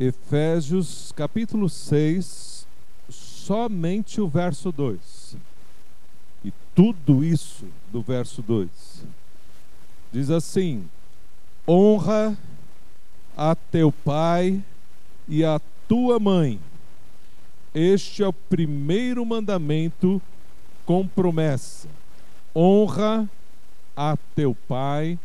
Efésios capítulo 6, somente o verso 2. E tudo isso do verso 2. Diz assim: Honra a teu pai e a tua mãe. Este é o primeiro mandamento com promessa. Honra a teu pai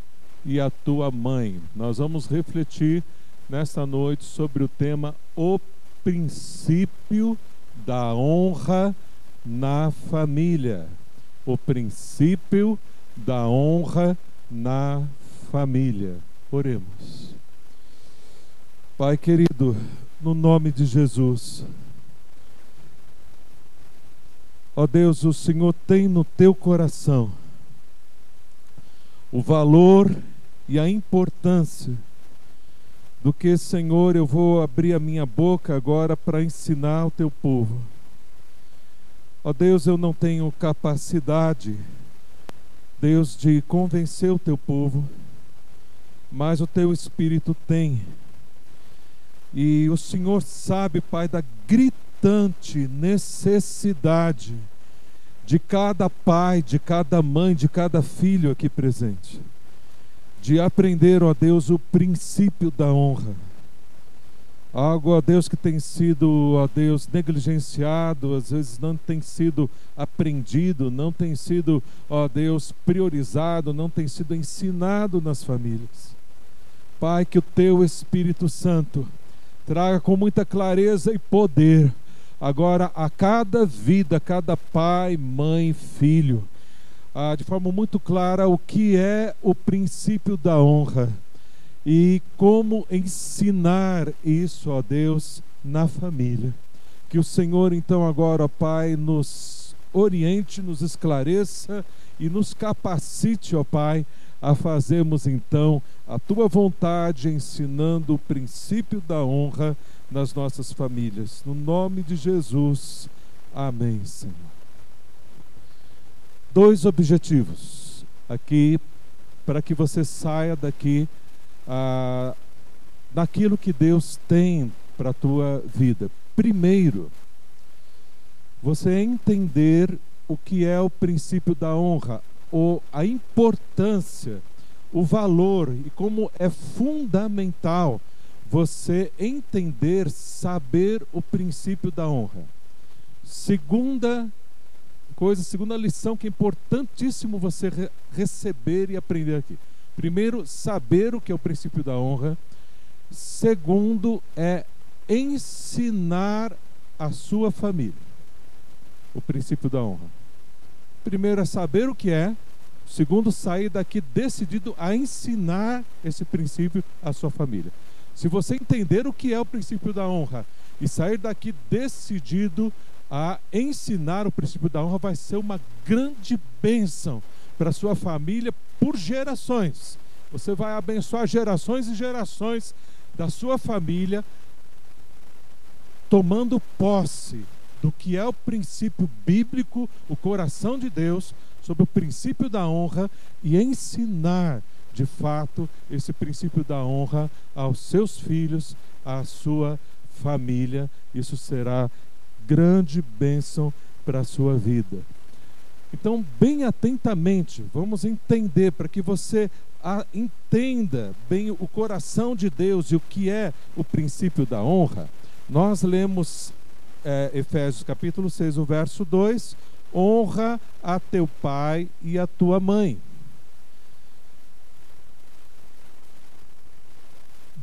e a tua mãe. Nós vamos refletir nesta noite sobre o tema O princípio da honra na família. O princípio da honra na família. Oremos. Pai querido, no nome de Jesus. Ó Deus, o Senhor tem no teu coração o valor e a importância do que, Senhor, eu vou abrir a minha boca agora para ensinar o teu povo. Ó Deus, eu não tenho capacidade, Deus, de convencer o teu povo, mas o teu Espírito tem. E o Senhor sabe, Pai, da gritante necessidade de cada pai, de cada mãe, de cada filho aqui presente de aprender, ó Deus, o princípio da honra. Algo, ó Deus, que tem sido, ó Deus, negligenciado, às vezes não tem sido aprendido, não tem sido, ó Deus, priorizado, não tem sido ensinado nas famílias. Pai, que o teu Espírito Santo traga com muita clareza e poder agora a cada vida, a cada pai, mãe, filho ah, de forma muito clara o que é o princípio da honra e como ensinar isso, ó Deus, na família. Que o Senhor, então, agora, Pai, nos oriente, nos esclareça e nos capacite, ó Pai, a fazermos então a tua vontade, ensinando o princípio da honra nas nossas famílias. No nome de Jesus. Amém, Senhor dois objetivos aqui para que você saia daqui ah, daquilo que Deus tem para a tua vida. Primeiro, você entender o que é o princípio da honra, ou a importância, o valor e como é fundamental você entender, saber o princípio da honra. Segunda coisa, segunda lição que é importantíssimo você re receber e aprender aqui. Primeiro, saber o que é o princípio da honra. Segundo, é ensinar a sua família o princípio da honra. Primeiro é saber o que é. Segundo, sair daqui decidido a ensinar esse princípio à sua família. Se você entender o que é o princípio da honra e sair daqui decidido a ensinar o princípio da honra vai ser uma grande bênção para sua família por gerações. Você vai abençoar gerações e gerações da sua família, tomando posse do que é o princípio bíblico, o coração de Deus, sobre o princípio da honra e ensinar de fato esse princípio da honra aos seus filhos, à sua família. Isso será grande bênção para a sua vida. Então, bem atentamente, vamos entender para que você a, entenda bem o coração de Deus e o que é o princípio da honra. Nós lemos é, Efésios capítulo 6, o verso 2: honra a teu pai e a tua mãe.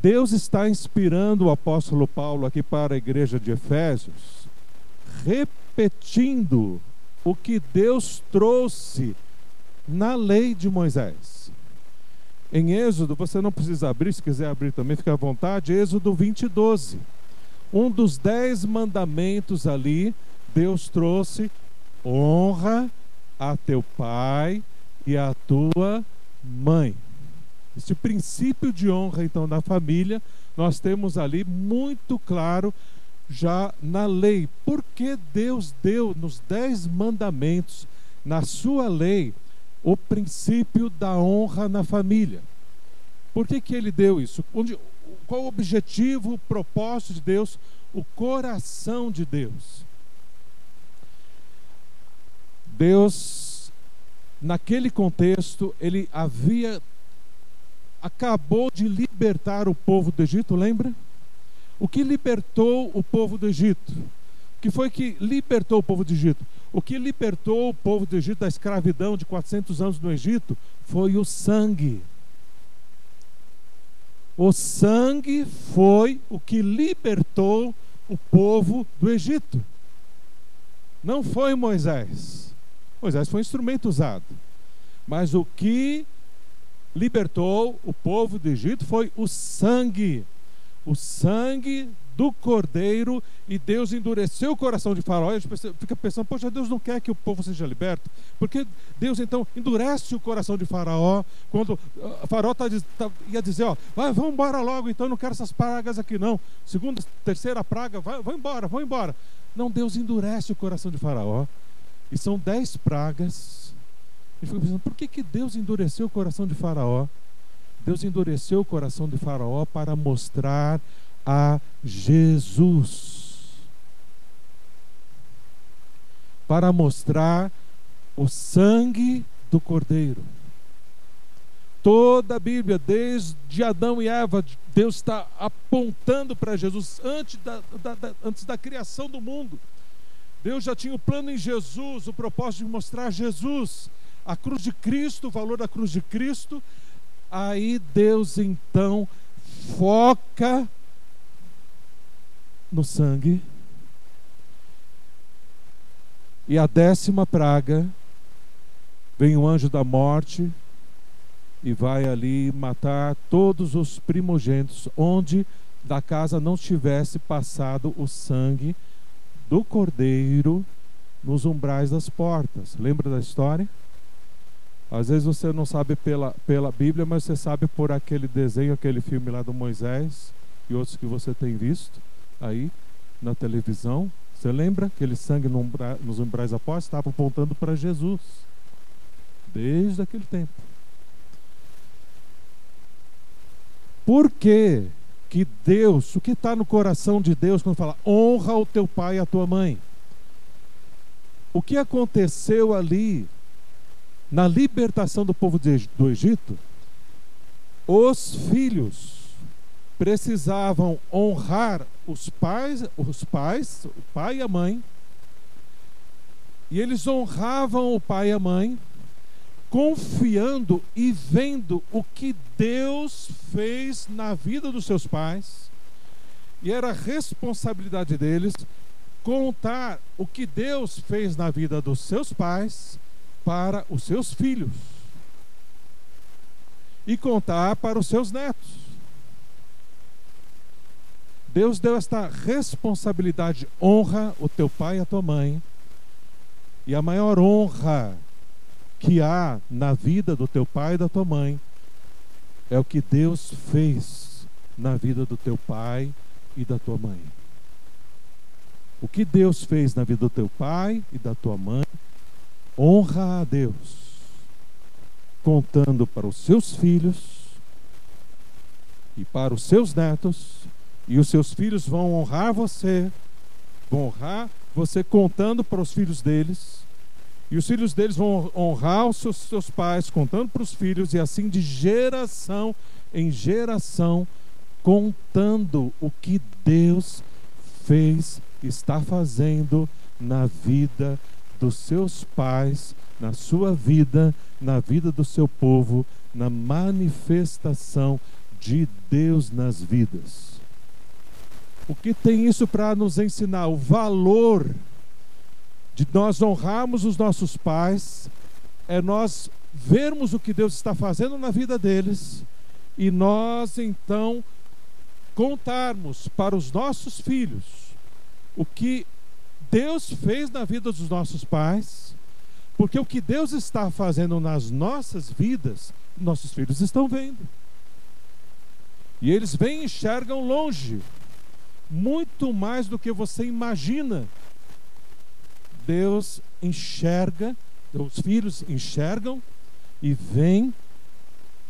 Deus está inspirando o apóstolo Paulo aqui para a igreja de Efésios repetindo o que Deus trouxe na lei de Moisés. Em Êxodo, você não precisa abrir, se quiser abrir também, fique à vontade. Êxodo 20, 12. Um dos dez mandamentos ali, Deus trouxe: honra a teu pai e a tua mãe. Este princípio de honra, então, na família, nós temos ali muito claro já na lei. Porque Deus deu nos dez mandamentos, na sua lei, o princípio da honra na família. Por que, que ele deu isso? Onde, qual o objetivo, o propósito de Deus, o coração de Deus. Deus, naquele contexto, ele havia acabou de libertar o povo do Egito, lembra? O que libertou o povo do Egito? O que foi que libertou o povo do Egito? O que libertou o povo do Egito da escravidão de 400 anos no Egito foi o sangue. O sangue foi o que libertou o povo do Egito. Não foi Moisés. Moisés foi um instrumento usado. Mas o que libertou o povo do Egito foi o sangue. O sangue do cordeiro e Deus endureceu o coração de Faraó. E a gente fica pensando, poxa, Deus não quer que o povo seja liberto. Porque Deus então endurece o coração de Faraó quando uh, Faraó tá, tá, ia dizer, ó, vai, vamos embora logo, então não quero essas pragas aqui não. Segunda, terceira praga, vai, vai embora, vai embora. Não, Deus endurece o coração de Faraó. E são dez pragas. Gente fica pensando, por que, que Deus endureceu o coração de Faraó? Deus endureceu o coração de Faraó para mostrar a Jesus. Para mostrar o sangue do Cordeiro. Toda a Bíblia, desde Adão e Eva, Deus está apontando para Jesus antes da, da, da, antes da criação do mundo. Deus já tinha o plano em Jesus, o propósito de mostrar Jesus, a cruz de Cristo, o valor da cruz de Cristo. Aí Deus então foca no sangue. E a décima praga vem o anjo da morte e vai ali matar todos os primogênitos onde da casa não tivesse passado o sangue do cordeiro nos umbrais das portas. Lembra da história? Às vezes você não sabe pela, pela Bíblia, mas você sabe por aquele desenho, aquele filme lá do Moisés e outros que você tem visto aí na televisão. Você lembra? Aquele sangue no umbra, nos umbrais apóstolos estava apontando para Jesus. Desde aquele tempo. Por que que Deus, o que está no coração de Deus quando fala honra o teu pai e a tua mãe? O que aconteceu ali na libertação do povo do Egito? Os filhos precisavam honrar os pais, os pais, o pai e a mãe, e eles honravam o pai e a mãe, confiando e vendo o que Deus fez na vida dos seus pais, e era responsabilidade deles contar o que Deus fez na vida dos seus pais para os seus filhos e contar para os seus netos. Deus deu esta responsabilidade: honra o teu pai e a tua mãe. E a maior honra que há na vida do teu pai e da tua mãe é o que Deus fez na vida do teu pai e da tua mãe. O que Deus fez na vida do teu pai e da tua mãe, honra a Deus, contando para os seus filhos e para os seus netos e os seus filhos vão honrar você, vão honrar você contando para os filhos deles. E os filhos deles vão honrar os seus, seus pais, contando para os filhos, e assim de geração em geração, contando o que Deus fez, está fazendo na vida dos seus pais, na sua vida, na vida do seu povo, na manifestação de Deus nas vidas. O que tem isso para nos ensinar? O valor de nós honrarmos os nossos pais, é nós vermos o que Deus está fazendo na vida deles e nós então contarmos para os nossos filhos o que Deus fez na vida dos nossos pais, porque o que Deus está fazendo nas nossas vidas, nossos filhos estão vendo. E eles vêm e enxergam longe muito mais do que você imagina. Deus enxerga, os filhos enxergam e vêm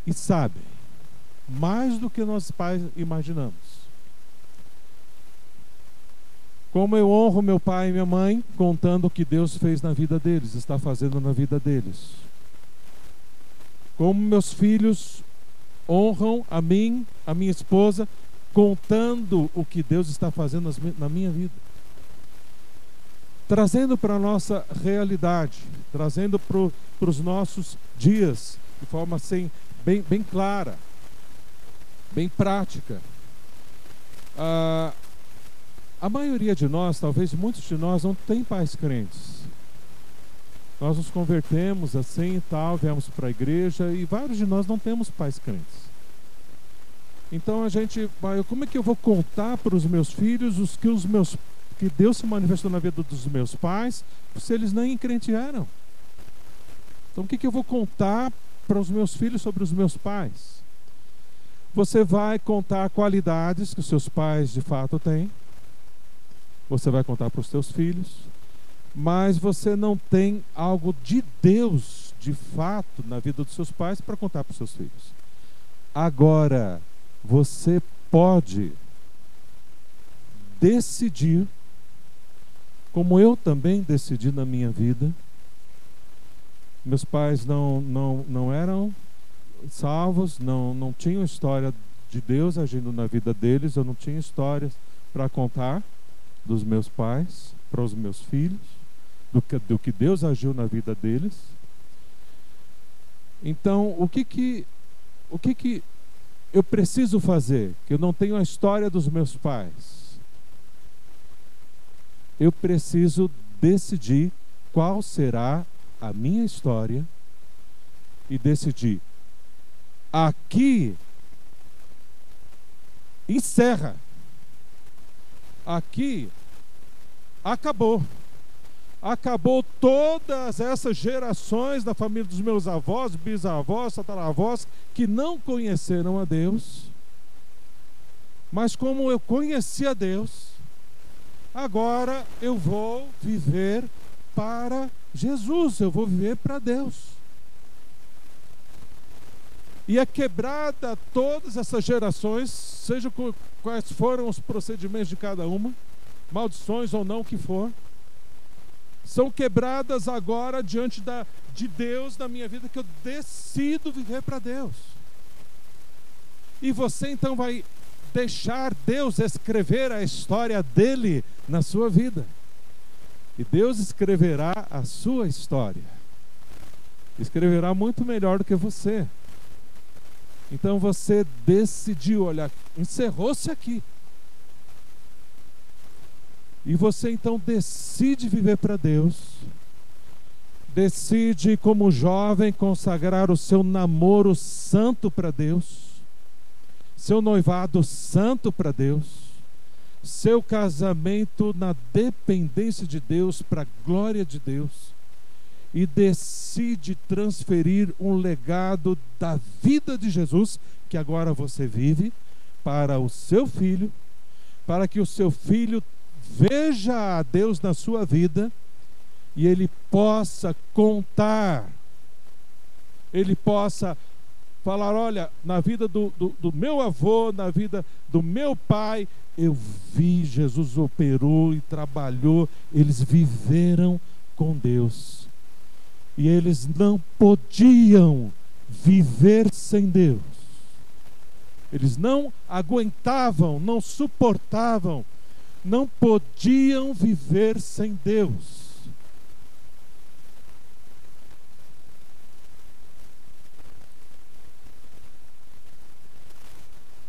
e sabem. mais do que nós pais imaginamos. Como eu honro meu pai e minha mãe contando o que Deus fez na vida deles, está fazendo na vida deles. Como meus filhos honram a mim, a minha esposa, contando o que Deus está fazendo na minha vida. Trazendo para a nossa realidade, trazendo para os nossos dias, de forma assim, bem, bem clara, bem prática. Ah, a maioria de nós, talvez muitos de nós, não tem pais crentes. Nós nos convertemos assim e tal, viemos para a igreja e vários de nós não temos pais crentes. Então a gente como é que eu vou contar para os meus filhos os que os meus que Deus se manifestou na vida dos meus pais, se eles nem crente eram? Então o que, que eu vou contar para os meus filhos sobre os meus pais? Você vai contar qualidades que os seus pais de fato têm. Você vai contar para os seus filhos, mas você não tem algo de Deus de fato na vida dos seus pais para contar para os seus filhos. Agora, você pode decidir, como eu também decidi na minha vida. Meus pais não, não, não eram salvos, não, não tinham história de Deus agindo na vida deles, eu não tinha histórias para contar dos meus pais para os meus filhos, do que, do que Deus agiu na vida deles. Então, o que que, o que que eu preciso fazer? Que eu não tenho a história dos meus pais. Eu preciso decidir qual será a minha história e decidir. Aqui encerra. Aqui acabou acabou todas essas gerações da família dos meus avós, bisavós, tataravós, que não conheceram a Deus. Mas como eu conheci a Deus, agora eu vou viver para Jesus, eu vou viver para Deus. E é quebrada todas essas gerações, seja quais foram os procedimentos de cada uma, maldições ou não, que for são quebradas agora diante da, de Deus na minha vida, que eu decido viver para Deus. E você então vai deixar Deus escrever a história dele na sua vida. E Deus escreverá a sua história. Escreverá muito melhor do que você. Então você decidiu, olha, encerrou-se aqui. E você então decide viver para Deus, decide, como jovem, consagrar o seu namoro santo para Deus, seu noivado santo para Deus, seu casamento na dependência de Deus, para a glória de Deus, e decide transferir um legado da vida de Jesus, que agora você vive, para o seu filho, para que o seu filho veja a Deus na sua vida e ele possa contar, ele possa falar: olha, na vida do, do, do, meu avô, na vida do meu pai, eu vi Jesus operou e trabalhou, eles viveram com Deus. E eles não podiam viver sem Deus. Eles não aguentavam, não suportavam não podiam viver sem Deus.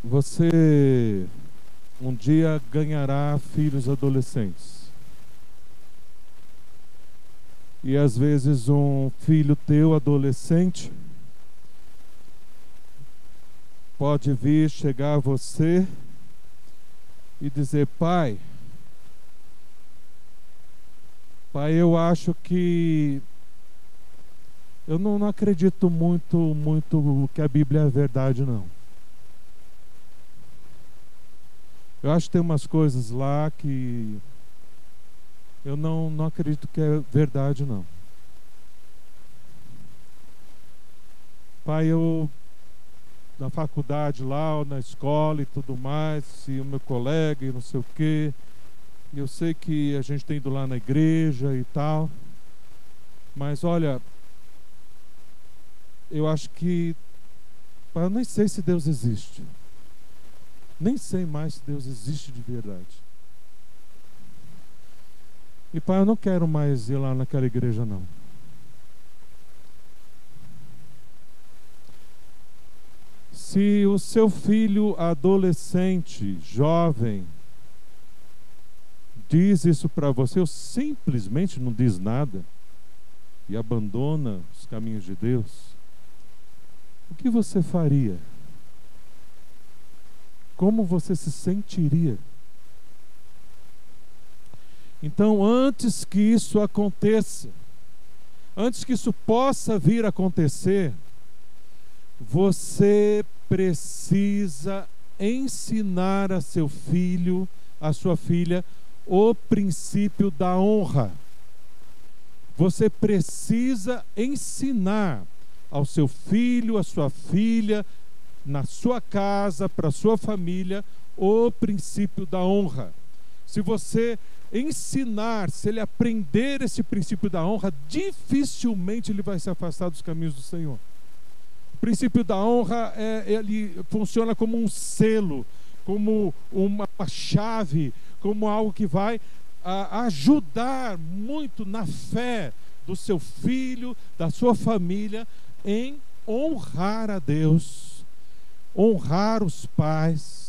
Você um dia ganhará filhos adolescentes. E às vezes um filho teu adolescente pode vir chegar a você e dizer: Pai, Pai, eu acho que eu não, não acredito muito, muito que a Bíblia é verdade, não. Eu acho que tem umas coisas lá que eu não, não acredito que é verdade, não. Pai, eu, na faculdade lá, ou na escola e tudo mais, e o meu colega e não sei o quê. Eu sei que a gente tem ido lá na igreja e tal. Mas olha, eu acho que. Eu nem sei se Deus existe. Nem sei mais se Deus existe de verdade. E pai, eu não quero mais ir lá naquela igreja, não. Se o seu filho adolescente, jovem, diz isso para você, ou simplesmente não diz nada e abandona os caminhos de Deus, o que você faria? Como você se sentiria? Então, antes que isso aconteça, antes que isso possa vir a acontecer, você precisa ensinar a seu filho, a sua filha, o princípio da honra. Você precisa ensinar ao seu filho, à sua filha, na sua casa, para sua família, o princípio da honra. Se você ensinar, se ele aprender esse princípio da honra, dificilmente ele vai se afastar dos caminhos do Senhor. O princípio da honra é, ele funciona como um selo, como uma chave, como algo que vai a, ajudar muito na fé do seu filho, da sua família, em honrar a Deus, honrar os pais,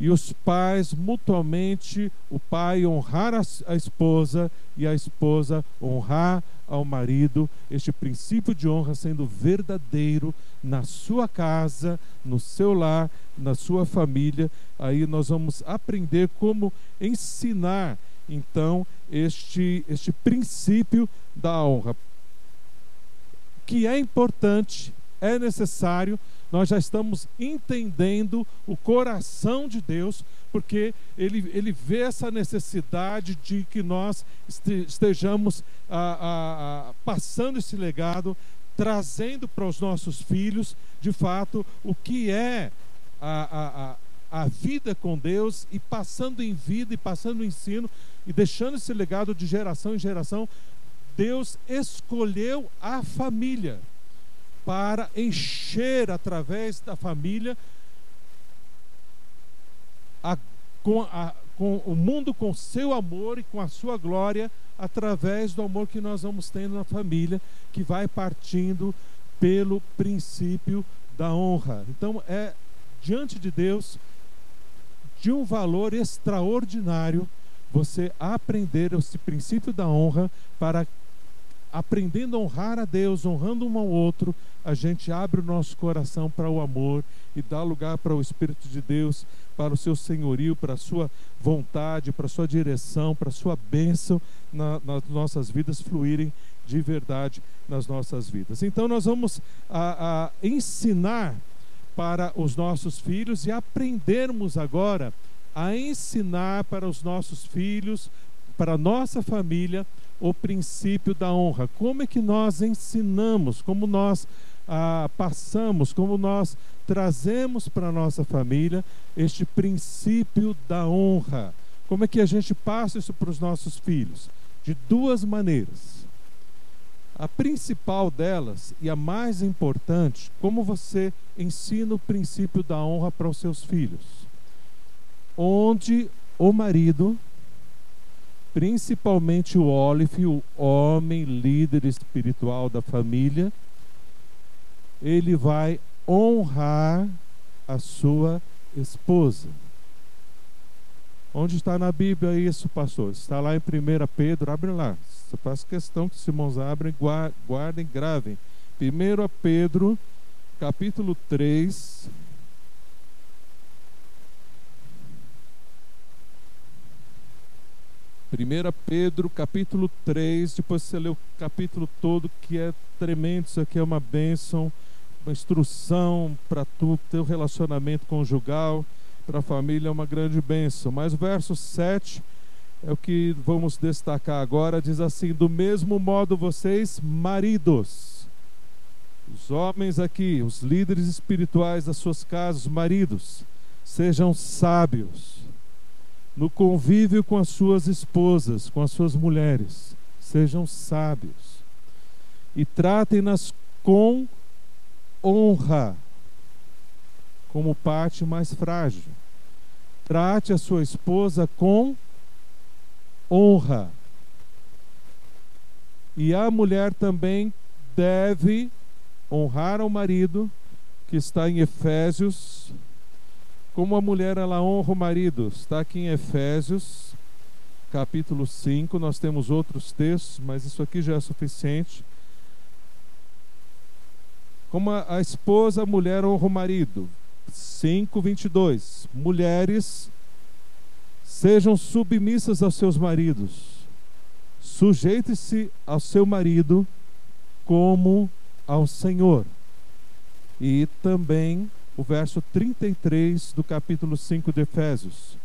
e os pais mutuamente, o pai honrar a, esposa e a esposa honrar ao marido, este princípio de honra sendo verdadeiro na sua casa, no seu lar, na sua família. Aí nós vamos aprender como ensinar então este este princípio da honra. Que é importante, é necessário nós já estamos entendendo o coração de Deus, porque ele, ele vê essa necessidade de que nós estejamos a, a, passando esse legado, trazendo para os nossos filhos, de fato, o que é a, a, a vida com Deus e passando em vida e passando o ensino e deixando esse legado de geração em geração. Deus escolheu a família para encher através da família a, com, a, com o mundo com seu amor e com a sua glória através do amor que nós vamos tendo na família, que vai partindo pelo princípio da honra. Então é diante de Deus de um valor extraordinário você aprender esse princípio da honra para aprendendo a honrar a Deus, honrando um ao outro, a gente abre o nosso coração para o amor e dá lugar para o Espírito de Deus, para o seu senhorio, para a sua vontade, para a sua direção, para a sua bênção na, nas nossas vidas fluírem de verdade nas nossas vidas. Então nós vamos a, a ensinar para os nossos filhos e aprendermos agora a ensinar para os nossos filhos, para a nossa família, o princípio da honra. Como é que nós ensinamos, como nós ah, passamos, como nós trazemos para a nossa família este princípio da honra? Como é que a gente passa isso para os nossos filhos? De duas maneiras. A principal delas e a mais importante, como você ensina o princípio da honra para os seus filhos. Onde o marido principalmente o Olive, o homem líder espiritual da família, ele vai honrar a sua esposa. Onde está na Bíblia isso, pastor? Está lá em 1 Pedro, abre lá. Você faz questão que os irmãos abrem, guardem, gravem. 1 Pedro, capítulo 3, 1 Pedro capítulo 3, depois você lê o capítulo todo, que é tremendo, isso aqui é uma bênção, uma instrução para tu, teu relacionamento conjugal, para a família é uma grande bênção. Mas o verso 7 é o que vamos destacar agora, diz assim: Do mesmo modo vocês, maridos, Os homens aqui, os líderes espirituais das suas casas, maridos, sejam sábios no convívio com as suas esposas, com as suas mulheres. Sejam sábios e tratem-nas com honra, como parte mais frágil. Trate a sua esposa com honra. E a mulher também deve honrar ao marido, que está em Efésios. Como a mulher ela honra o marido, está aqui em Efésios, capítulo 5. Nós temos outros textos, mas isso aqui já é suficiente. Como a, a esposa, a mulher honra o marido. 5, 22. Mulheres, sejam submissas aos seus maridos. Sujeite-se ao seu marido como ao Senhor. E também o verso 33 do capítulo 5 de Efésios.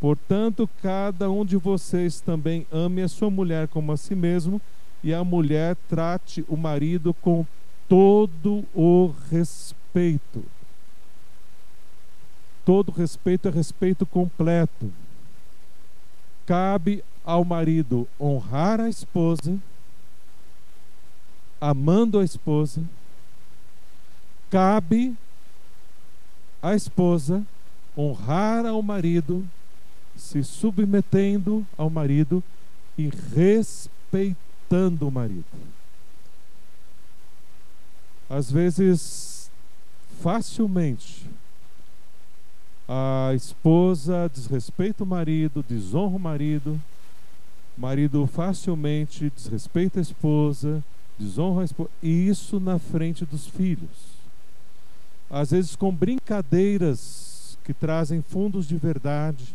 Portanto, cada um de vocês também ame a sua mulher como a si mesmo, e a mulher trate o marido com todo o respeito. Todo respeito é respeito completo. Cabe ao marido honrar a esposa, amando a esposa. Cabe à esposa honrar ao marido, se submetendo ao marido e respeitando o marido às vezes, facilmente, a esposa desrespeita o marido, desonra o marido, o marido facilmente desrespeita a esposa, desonra a esposa, e isso na frente dos filhos. Às vezes com brincadeiras que trazem fundos de verdade,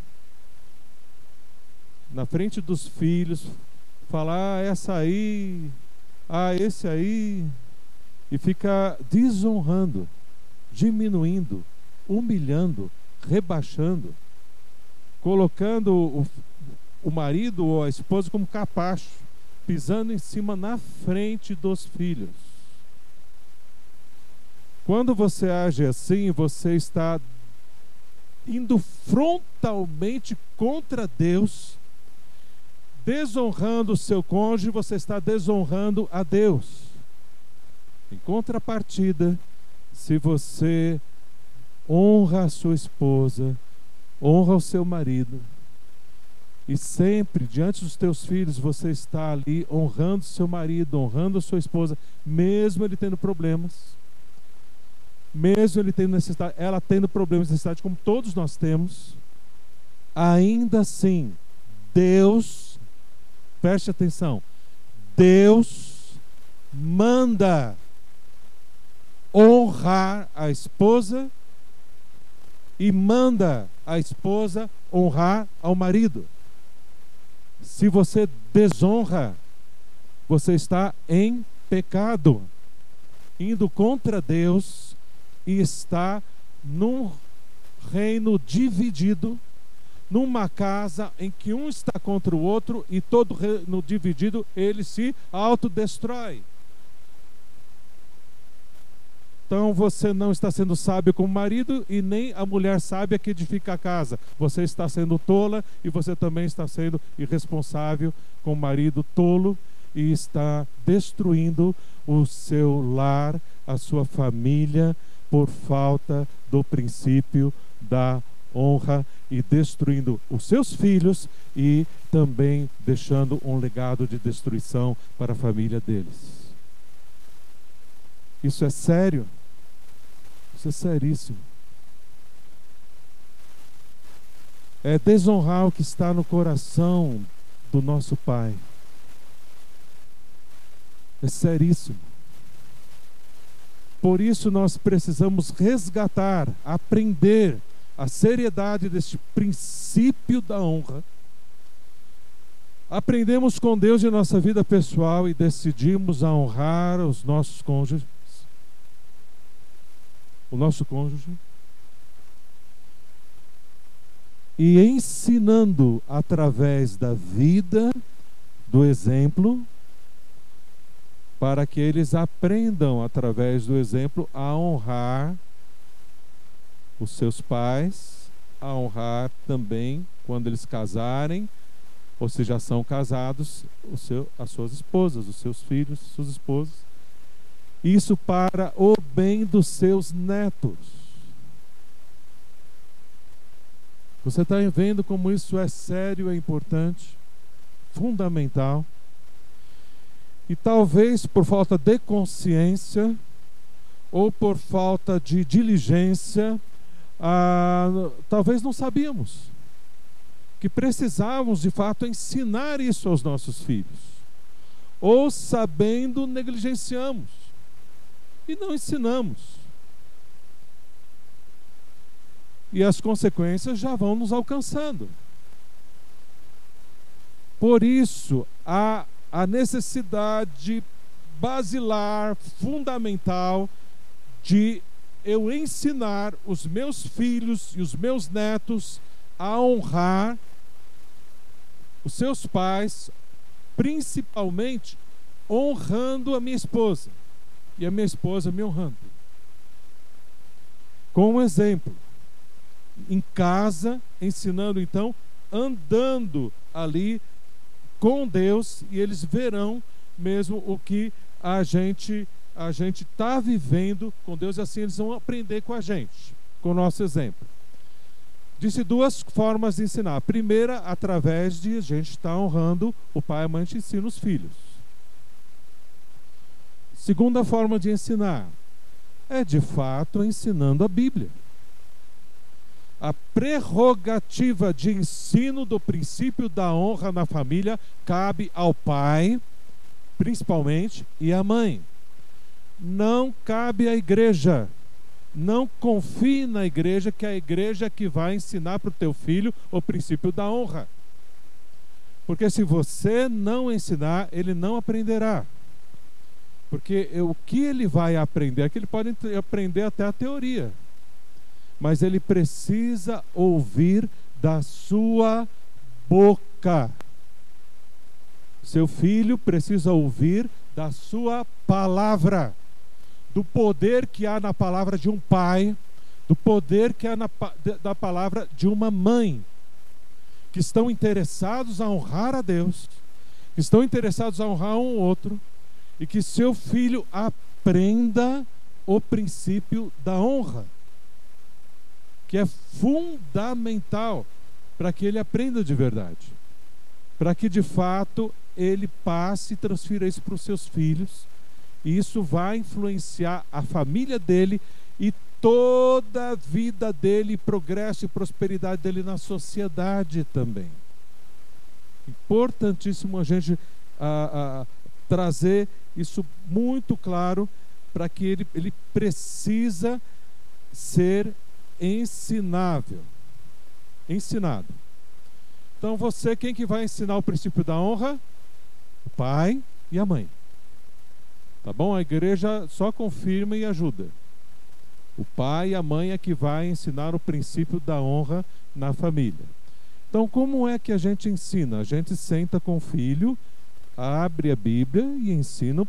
na frente dos filhos, falar ah, essa aí, ah, esse aí, e fica desonrando, diminuindo, humilhando, rebaixando, colocando o, o marido ou a esposa como capacho, pisando em cima na frente dos filhos. Quando você age assim, você está indo frontalmente contra Deus, desonrando o seu cônjuge, você está desonrando a Deus. Em contrapartida, se você honra a sua esposa, honra o seu marido, e sempre diante dos teus filhos você está ali honrando seu marido, honrando a sua esposa, mesmo ele tendo problemas, mesmo ele tendo necessidade, ela tendo problemas, necessidade, como todos nós temos, ainda assim, Deus, preste atenção, Deus manda honrar a esposa e manda a esposa honrar ao marido. Se você desonra, você está em pecado, indo contra Deus e está num reino dividido, numa casa em que um está contra o outro e todo reino dividido ele se autodestrói. Então você não está sendo sábio como marido e nem a mulher sábia que edifica a casa. Você está sendo tola e você também está sendo irresponsável com o marido tolo e está destruindo o seu lar, a sua família, por falta do princípio da honra e destruindo os seus filhos e também deixando um legado de destruição para a família deles. Isso é sério. Isso é seríssimo. É desonrar o que está no coração do nosso Pai. É seríssimo. Por isso nós precisamos resgatar, aprender a seriedade deste princípio da honra. Aprendemos com Deus em nossa vida pessoal e decidimos a honrar os nossos cônjuges o nosso cônjuge, e ensinando através da vida, do exemplo, para que eles aprendam através do exemplo a honrar os seus pais, a honrar também quando eles casarem, ou se já são casados, seu, as suas esposas, os seus filhos, suas esposas. Isso para o bem dos seus netos. Você está vendo como isso é sério, é importante, fundamental. E talvez por falta de consciência ou por falta de diligência, ah, talvez não sabíamos que precisávamos de fato ensinar isso aos nossos filhos. Ou sabendo, negligenciamos e não ensinamos. E as consequências já vão nos alcançando. Por isso, há a necessidade basilar, fundamental, de eu ensinar os meus filhos e os meus netos a honrar os seus pais, principalmente honrando a minha esposa e a minha esposa me honrando. Com um exemplo, em casa, ensinando então, andando ali com Deus e eles verão mesmo o que a gente a gente está vivendo com Deus e assim eles vão aprender com a gente, com o nosso exemplo. Disse duas formas de ensinar. A primeira, através de a gente estar tá honrando o pai e a mãe que ensina os filhos. Segunda forma de ensinar é de fato ensinando a Bíblia. A prerrogativa de ensino do princípio da honra na família cabe ao pai, principalmente, e à mãe. Não cabe à igreja. Não confie na igreja, que é a igreja que vai ensinar para o teu filho o princípio da honra. Porque se você não ensinar, ele não aprenderá. Porque o que ele vai aprender é que ele pode aprender até a teoria. Mas ele precisa ouvir da sua boca. Seu filho precisa ouvir da sua palavra do poder que há na palavra de um pai, do poder que há na, da palavra de uma mãe, que estão interessados a honrar a Deus, que estão interessados a honrar um outro, e que seu filho aprenda o princípio da honra, que é fundamental para que ele aprenda de verdade, para que de fato ele passe e transfira isso para os seus filhos e isso vai influenciar a família dele e toda a vida dele, progresso e prosperidade dele na sociedade também. Importantíssimo a gente a, a, trazer isso muito claro para que ele, ele precisa ser ensinável. Ensinado. Então você, quem que vai ensinar o princípio da honra? O pai e a mãe. Tá bom? A igreja só confirma e ajuda. O pai e a mãe é que vai ensinar o princípio da honra na família. Então, como é que a gente ensina? A gente senta com o filho, abre a Bíblia e ensina o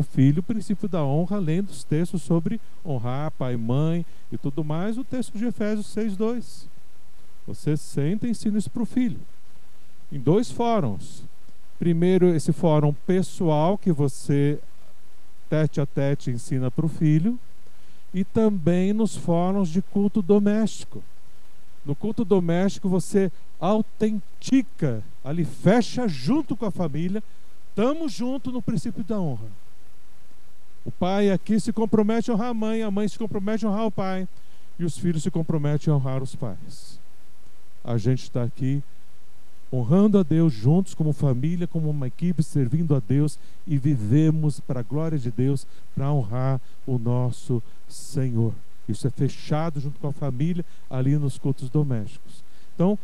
filho o princípio da honra, lendo os textos sobre honrar pai e mãe e tudo mais, o texto de Efésios 6:2. Você senta e ensina isso para o filho. Em dois fóruns. Primeiro, esse fórum pessoal que você tete a tete ensina para o filho, e também nos fóruns de culto doméstico. No culto doméstico você autentica, ali fecha junto com a família, estamos junto no princípio da honra. O pai aqui se compromete a honrar a mãe, a mãe se compromete a honrar o pai, e os filhos se comprometem a honrar os pais. A gente está aqui honrando a Deus juntos como família, como uma equipe, servindo a Deus e vivemos para a glória de Deus, para honrar o nosso Senhor. Isso é fechado junto com a família ali nos cultos domésticos. Então,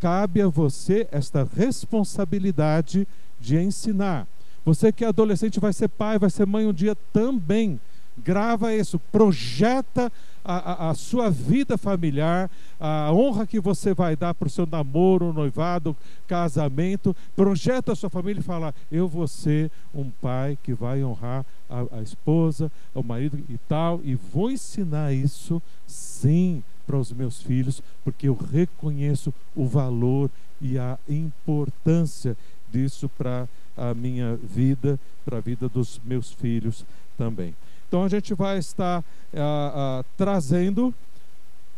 cabe a você esta responsabilidade de ensinar. Você que é adolescente vai ser pai, vai ser mãe um dia também. grava isso, projeta a, a, a, sua vida familiar, a honra que você vai dar para o seu namoro, noivado, casamento, projeta a sua família e fala: Eu vou ser um pai que vai honrar a, a esposa, o marido e tal, e vou ensinar isso sim para os meus filhos, porque eu reconheço o valor e a importância disso para a minha vida, para a vida dos meus filhos também. Então a gente vai estar ah, ah, trazendo,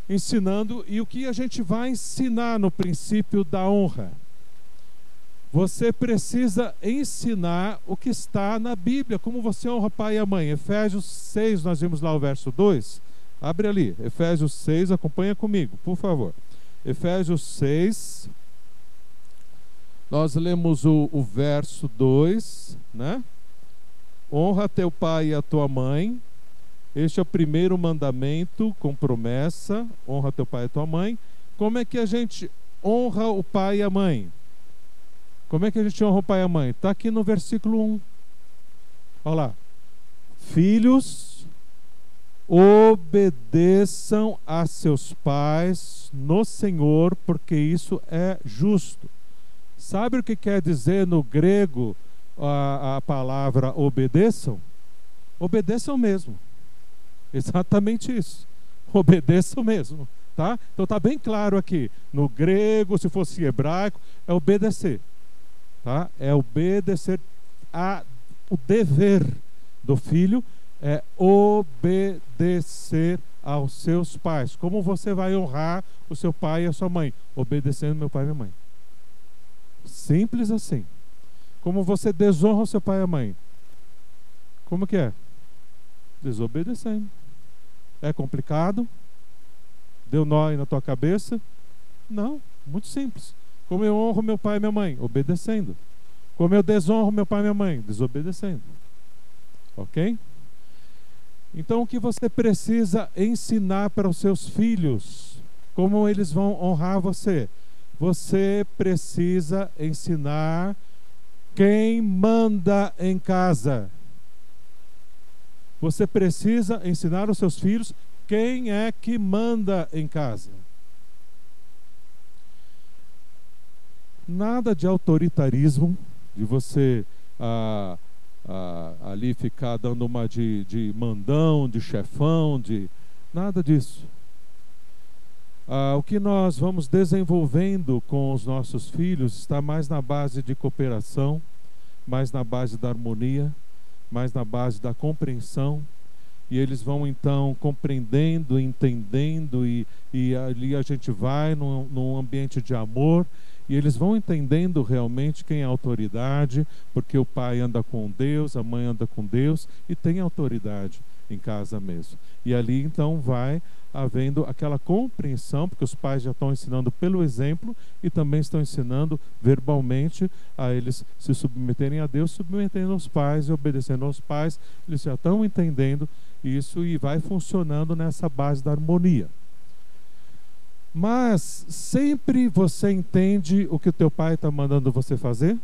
ensinando, e o que a gente vai ensinar no princípio da honra? Você precisa ensinar o que está na Bíblia, como você honra pai e mãe. Efésios 6, nós vimos lá o verso 2. Abre ali, Efésios 6, acompanha comigo, por favor. Efésios 6, nós lemos o, o verso 2, né? Honra teu pai e a tua mãe. Este é o primeiro mandamento com promessa: honra teu pai e tua mãe. Como é que a gente honra o pai e a mãe? Como é que a gente honra o pai e a mãe? Está aqui no versículo 1. Olha lá. Filhos, obedeçam a seus pais no Senhor, porque isso é justo. Sabe o que quer dizer no grego a, a palavra obedeçam, obedeçam mesmo. Exatamente isso. Obedeçam mesmo. Tá? Então está bem claro aqui. No grego, se fosse hebraico, é obedecer. Tá? É obedecer a o dever do filho é obedecer aos seus pais. Como você vai honrar o seu pai e a sua mãe? Obedecendo meu pai e minha mãe. Simples assim. Como você desonra o seu pai e a mãe? Como que é? Desobedecendo. É complicado? Deu nó aí na tua cabeça? Não, muito simples. Como eu honro meu pai e minha mãe? Obedecendo. Como eu desonro meu pai e minha mãe? Desobedecendo. Ok? Então, o que você precisa ensinar para os seus filhos? Como eles vão honrar você? Você precisa ensinar quem manda em casa? Você precisa ensinar os seus filhos quem é que manda em casa. Nada de autoritarismo, de você ah, ah, ali ficar dando uma de, de mandão, de chefão, de nada disso. Ah, o que nós vamos desenvolvendo com os nossos filhos está mais na base de cooperação, mais na base da harmonia, mais na base da compreensão. E eles vão então compreendendo, entendendo, e, e ali a gente vai num, num ambiente de amor, e eles vão entendendo realmente quem é a autoridade, porque o pai anda com Deus, a mãe anda com Deus, e tem autoridade em casa mesmo. E ali então vai havendo aquela compreensão, porque os pais já estão ensinando pelo exemplo e também estão ensinando verbalmente a eles se submeterem a Deus, submetendo aos pais e obedecendo aos pais. Eles já estão entendendo isso e vai funcionando nessa base da harmonia. Mas sempre você entende o que o teu pai está mandando você fazer?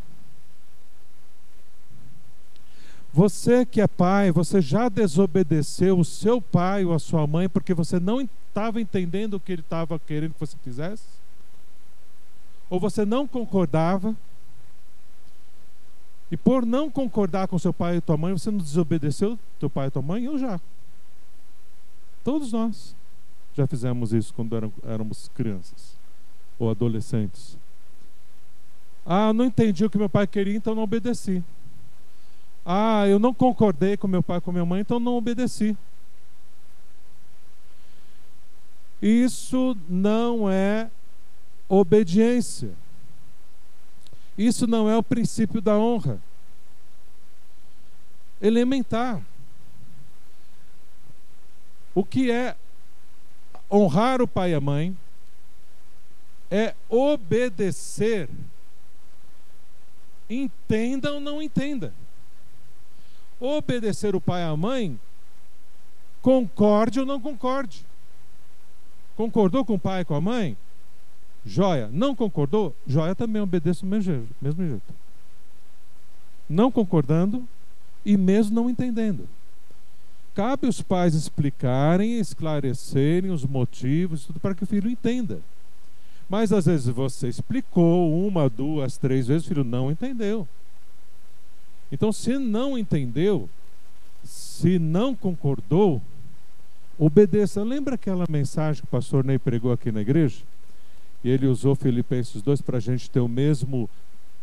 Você que é pai, você já desobedeceu o seu pai ou a sua mãe porque você não estava entendendo o que ele estava querendo que você fizesse? Ou você não concordava? E por não concordar com seu pai e tua mãe, você não desobedeceu teu pai e tua mãe? Eu já. Todos nós já fizemos isso quando éramos crianças ou adolescentes. Ah, não entendi o que meu pai queria, então não obedeci. Ah, eu não concordei com meu pai com minha mãe, então não obedeci. Isso não é obediência. Isso não é o princípio da honra. Elementar. O que é honrar o pai e a mãe é obedecer. Entenda ou não entenda obedecer o pai e a mãe, concorde ou não concorde. Concordou com o pai e com a mãe? Joia. Não concordou? Joia também obedece do mesmo jeito. Não concordando e mesmo não entendendo. Cabe os pais explicarem, esclarecerem os motivos, tudo para que o filho entenda. Mas às vezes você explicou uma, duas, três vezes, o filho não entendeu. Então, se não entendeu, se não concordou, obedeça. Lembra aquela mensagem que o pastor Ney pregou aqui na igreja? E ele usou Filipenses 2 para a gente ter o mesmo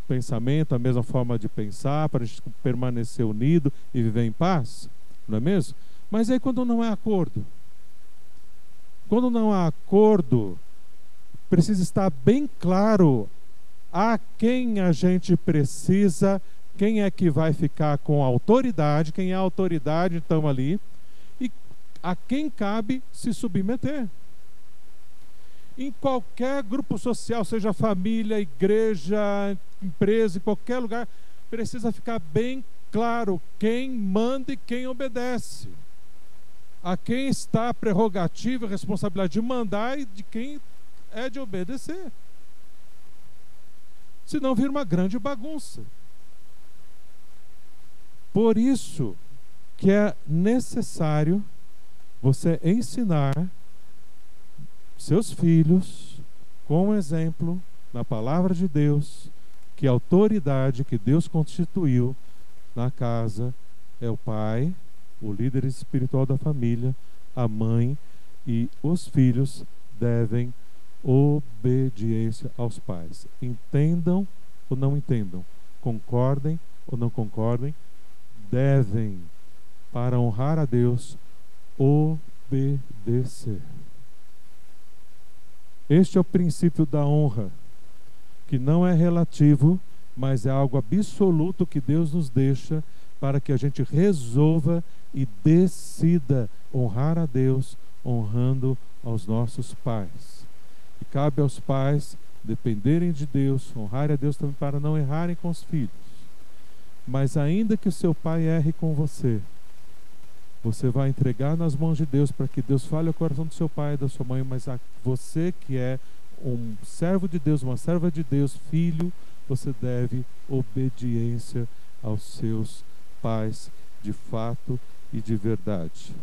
pensamento, a mesma forma de pensar, para a gente permanecer unido e viver em paz? Não é mesmo? Mas aí quando não há acordo, quando não há acordo, precisa estar bem claro a quem a gente precisa, quem é que vai ficar com autoridade, quem é a autoridade então ali, e a quem cabe se submeter. Em qualquer grupo social, seja família, igreja, empresa, em qualquer lugar, precisa ficar bem claro quem manda e quem obedece. A quem está a prerrogativa e responsabilidade de mandar e de quem é de obedecer. Senão vira uma grande bagunça. Por isso que é necessário você ensinar seus filhos com exemplo na palavra de Deus que a autoridade que Deus constituiu na casa é o pai, o líder espiritual da família, a mãe e os filhos devem obediência aos pais. Entendam ou não entendam, concordem ou não concordem, devem, para honrar a Deus, obedecer. Este é o princípio da honra, que não é relativo, mas é algo absoluto que Deus nos deixa para que a gente resolva e decida honrar a Deus, honrando aos nossos pais. E cabe aos pais dependerem de Deus, honrarem a Deus também para não errarem com os filhos. Mas ainda que o seu pai erre com você, você vai entregar nas mãos de Deus para que Deus fale ao coração do seu pai e da sua mãe, mas a você que é um servo de Deus, uma serva de Deus, filho, você deve obediência aos seus pais de fato e de verdade.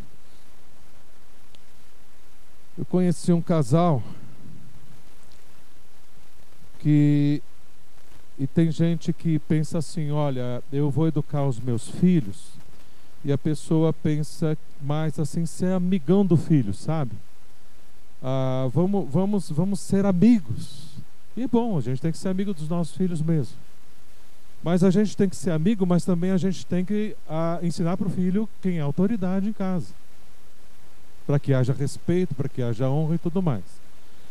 Eu conheci um casal que e tem gente que pensa assim, olha, eu vou educar os meus filhos, e a pessoa pensa mais assim, ser amigão do filho, sabe? Ah, vamos, vamos, vamos ser amigos. E é bom, a gente tem que ser amigo dos nossos filhos mesmo. Mas a gente tem que ser amigo, mas também a gente tem que ah, ensinar para o filho quem é autoridade em casa. Para que haja respeito, para que haja honra e tudo mais.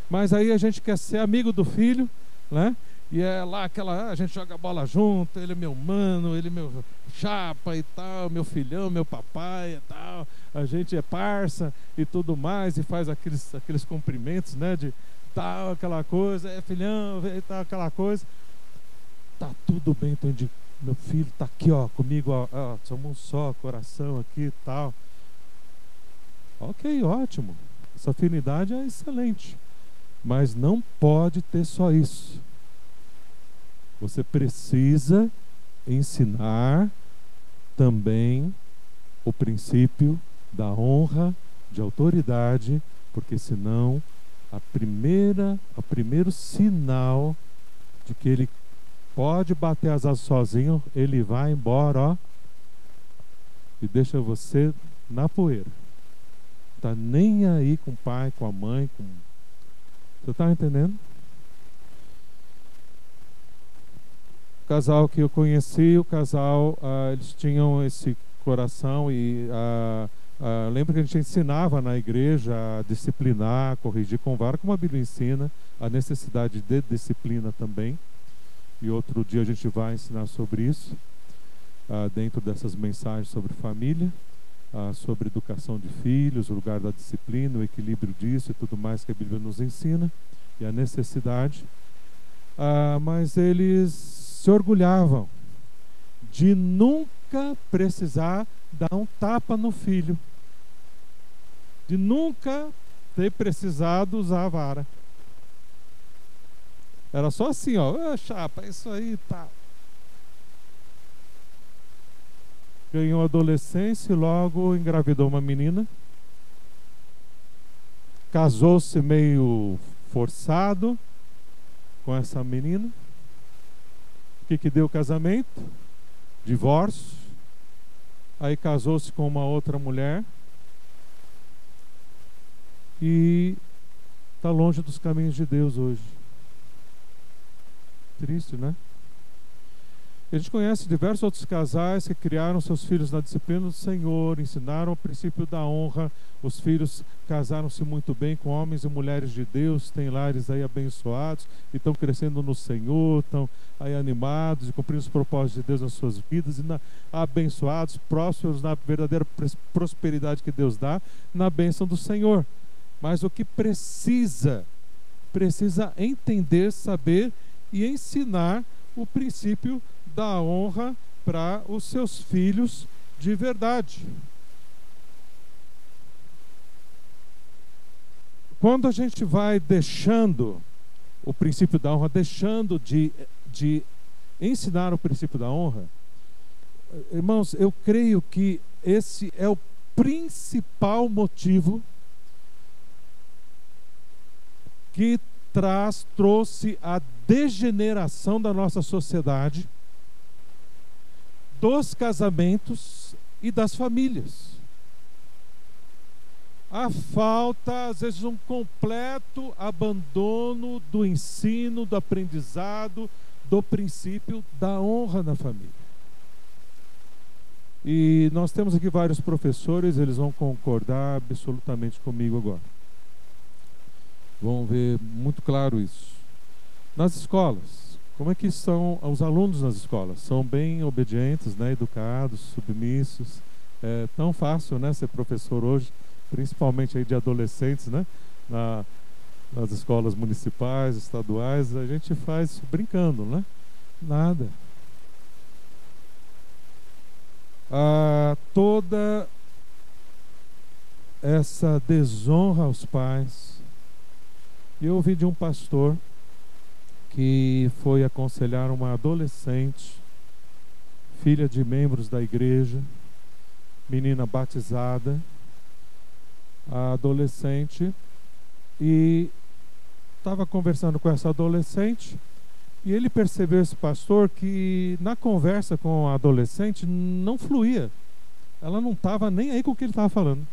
Mas aí a gente quer ser amigo do filho, né? E é lá aquela, a gente joga bola junto, ele é meu mano, ele é meu chapa e tal, meu filhão, meu papai e tal. A gente é parça e tudo mais, e faz aqueles, aqueles cumprimentos, né? De tal, aquela coisa, é filhão, e tal, aquela coisa. Tá tudo bem, de, meu filho tá aqui, ó, comigo, ó, ó, somos um só, coração aqui e tal. Ok, ótimo. Essa afinidade é excelente. Mas não pode ter só isso. Você precisa ensinar também o princípio da honra, de autoridade, porque senão a primeira, o primeiro sinal de que ele pode bater as asas sozinho, ele vai embora, ó, e deixa você na poeira. Tá nem aí com o pai, com a mãe, com você está entendendo? O casal que eu conheci, o casal, uh, eles tinham esse coração e uh, uh, lembra que a gente ensinava na igreja a disciplinar, a corrigir com vara, como a Bíblia ensina, a necessidade de disciplina também. E outro dia a gente vai ensinar sobre isso, dentro dessas mensagens sobre família ah, sobre educação de filhos, o lugar da disciplina, o equilíbrio disso e tudo mais que a Bíblia nos ensina, e a necessidade. Ah, mas eles se orgulhavam de nunca precisar dar um tapa no filho, de nunca ter precisado usar a vara. Era só assim, ó, chapa, isso aí tá ganhou adolescência e logo engravidou uma menina. Casou-se meio forçado com essa menina. O que, que deu casamento? Divórcio. Aí casou-se com uma outra mulher. E está longe dos caminhos de Deus hoje. Triste, né? A gente conhece diversos outros casais que criaram seus filhos na disciplina do Senhor, ensinaram o princípio da honra. Os filhos casaram-se muito bem com homens e mulheres de Deus, têm lares aí abençoados e estão crescendo no Senhor, estão aí animados e cumprindo os propósitos de Deus nas suas vidas e na, abençoados, prósperos na verdadeira prosperidade que Deus dá, na bênção do Senhor. Mas o que precisa, precisa entender, saber e ensinar o princípio da honra para os seus filhos de verdade. Quando a gente vai deixando o princípio da honra, deixando de, de ensinar o princípio da honra, irmãos, eu creio que esse é o principal motivo que traz, trouxe a degeneração da nossa sociedade dos casamentos e das famílias. A falta, às vezes, um completo abandono do ensino, do aprendizado, do princípio da honra na família. E nós temos aqui vários professores, eles vão concordar absolutamente comigo agora. Vão ver muito claro isso. Nas escolas, como é que são os alunos nas escolas? São bem obedientes, né, educados, submissos. É tão fácil, né, ser professor hoje, principalmente aí de adolescentes, né, na, nas escolas municipais, estaduais, a gente faz brincando, né? Nada. Ah, toda essa desonra aos pais. Eu ouvi de um pastor que foi aconselhar uma adolescente, filha de membros da igreja, menina batizada, a adolescente, e estava conversando com essa adolescente, e ele percebeu, esse pastor, que na conversa com a adolescente não fluía. Ela não estava nem aí com o que ele estava falando.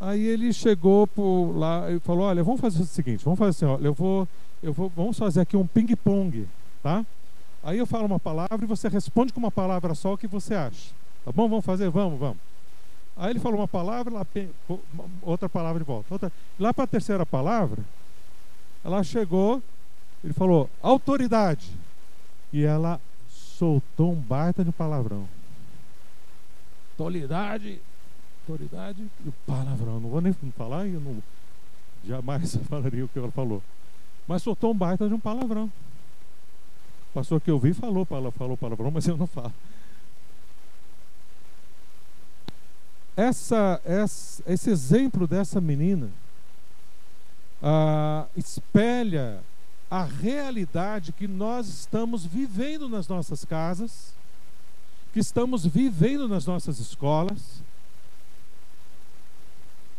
Aí ele chegou por lá e falou: Olha, vamos fazer o seguinte, vamos fazer assim, olha, eu vou eu vou, vamos fazer aqui um ping-pong, tá? Aí eu falo uma palavra e você responde com uma palavra só o que você acha. Tá bom? Vamos fazer? Vamos, vamos. Aí ele falou uma palavra, lá, outra palavra de volta. Outra. Lá para a terceira palavra, ela chegou, ele falou, autoridade. E ela soltou um baita de palavrão. Autoridade, autoridade e o palavrão. Não vou nem falar, eu não, jamais falaria o que ela falou. Mas soltou um baita de um palavrão. O pastor que eu vi falou, falou palavrão, mas eu não falo. Essa, essa, esse exemplo dessa menina ah, espelha a realidade que nós estamos vivendo nas nossas casas, que estamos vivendo nas nossas escolas,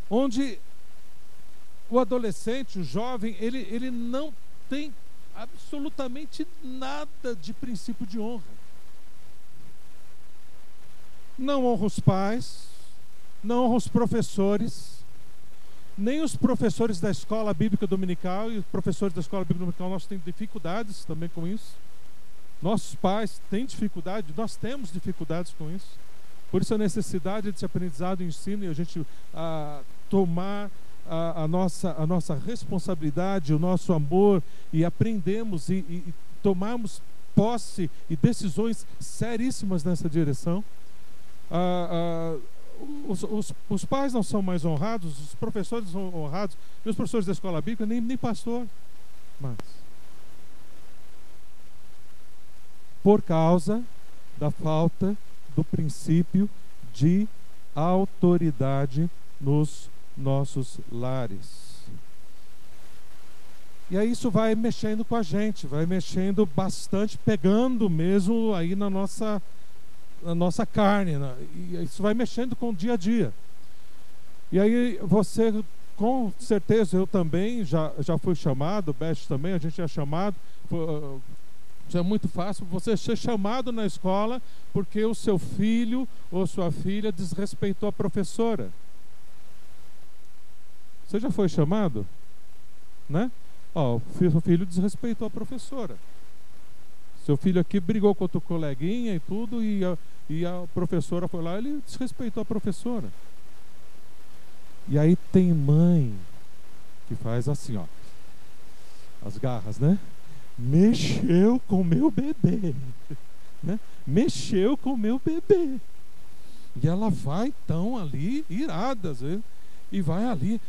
onde o adolescente, o jovem, ele, ele não tem absolutamente nada de princípio de honra. Não honra os pais, não honra os professores, nem os professores da escola bíblica dominical, e os professores da escola bíblica dominical, nós temos dificuldades também com isso. Nossos pais têm dificuldade, nós temos dificuldades com isso. Por isso a necessidade desse aprendizado e ensino e a gente a, tomar a, a, nossa, a nossa responsabilidade, o nosso amor e aprendemos e, e, e posse e decisões seríssimas nessa direção. Ah, ah, os, os, os, pais não são mais honrados, os professores são honrados, os professores da escola bíblica, nem, nem pastor. Mas, por causa da falta do princípio de autoridade nos nossos lares. E aí isso vai mexendo com a gente, vai mexendo bastante, pegando mesmo aí na nossa na nossa carne, na, e isso vai mexendo com o dia a dia. E aí você, com certeza, eu também já, já fui chamado, o Beth também, a gente é chamado, foi, é muito fácil você ser chamado na escola porque o seu filho ou sua filha desrespeitou a professora. Você já foi chamado? Né? Ó, o seu filho desrespeitou a professora. Seu filho aqui brigou com outro coleguinha e tudo, e a, e a professora foi lá, ele desrespeitou a professora. E aí tem mãe que faz assim, ó. As garras, né? Mexeu com meu bebê. Né? Mexeu com meu bebê. E ela vai tão ali, irada às vezes, e vai ali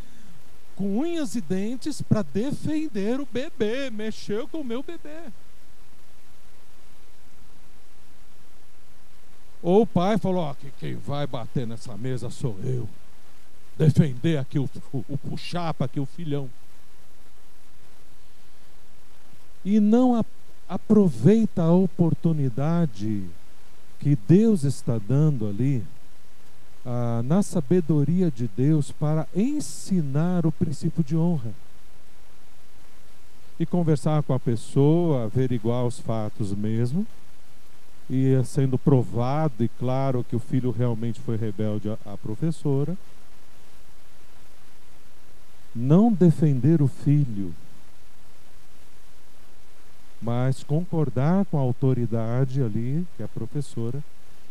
com unhas e dentes para defender o bebê. Mexeu com o meu bebê. Ou o pai falou: ó, que quem vai bater nessa mesa sou eu. Defender aqui o, o, o puxapa, aqui o filhão. E não a, aproveita a oportunidade que Deus está dando ali, ah, na sabedoria de Deus, para ensinar o princípio de honra. E conversar com a pessoa, averiguar os fatos mesmo e sendo provado e claro que o filho realmente foi rebelde à, professora, não defender o filho, mas concordar com a autoridade ali, que é a professora,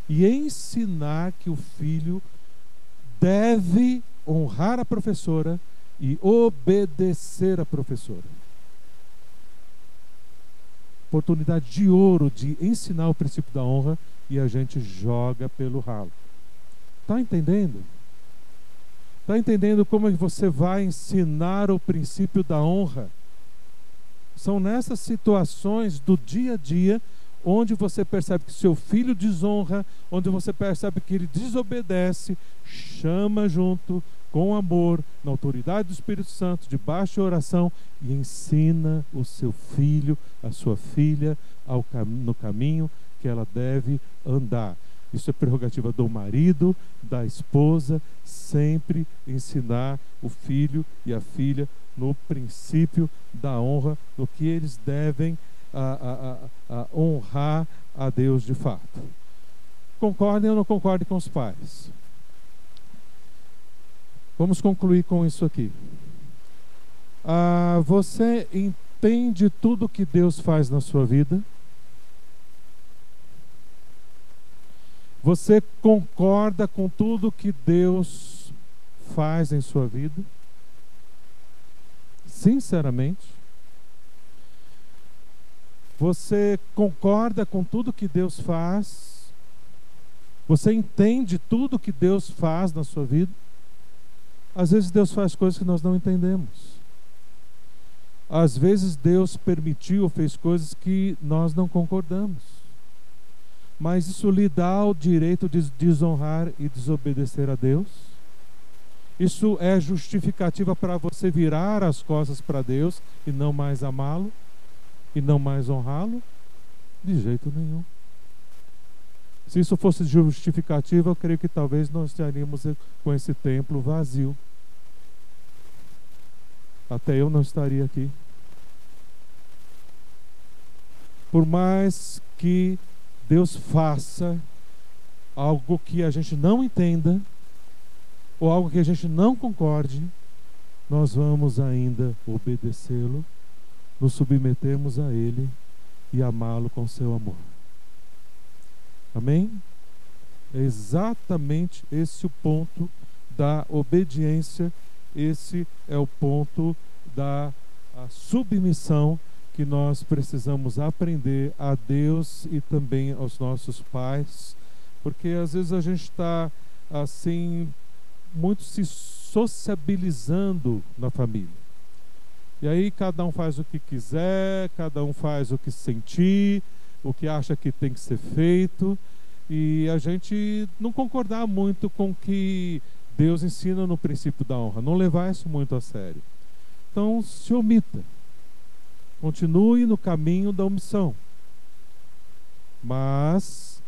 e ensinar que o filho deve honrar a professora e obedecer a professora oportunidade de ouro de ensinar o princípio da honra e a gente joga pelo ralo. Está entendendo? Está entendendo como é você vai ensinar o princípio da honra? São nessas situações do dia a dia onde você percebe que seu filho desonra, onde você percebe que ele desobedece, chama junto, com amor, na autoridade do Espírito Santo, debaixo de oração, e ensina o seu filho, a sua filha, ao, no caminho que ela deve andar. Isso é prerrogativa do marido, da esposa, sempre ensinar o filho e a filha no princípio da honra, no que eles devem a, a, a, honrar a Deus de fato. Concordem ou não concordem com os pais? Vamos concluir com isso aqui. Ah, você entende tudo que Deus faz na sua vida? Você concorda com tudo que Deus faz em sua vida? Sinceramente? Você concorda com tudo que Deus faz? Você entende tudo que Deus faz na sua vida? Às vezes Deus faz coisas que nós não entendemos. Às vezes Deus permitiu ou fez coisas que nós não concordamos. Mas isso lhe dá o direito de desonrar e desobedecer a Deus? Isso é justificativa para você virar as costas para Deus e não mais amá-lo? E não mais honrá-lo? De jeito nenhum. Se isso fosse justificativa, eu creio que talvez nós estaríamos com esse templo vazio até eu não estaria aqui. Por mais que Deus faça algo que a gente não entenda, ou algo que a gente não concorde, nós vamos ainda obedecê-lo, nos submetermos a Ele e amá-lo com seu amor. Amém? É exatamente esse o ponto da obediência esse é o ponto da submissão que nós precisamos aprender a Deus e também aos nossos pais, porque às vezes a gente está assim muito se sociabilizando na família. E aí cada um faz o que quiser, cada um faz o que sentir, o que acha que tem que ser feito, e a gente não concordar muito com que Deus ensina no princípio da honra, não levar isso muito a sério. Então, se omita. Continue no caminho da omissão. Mas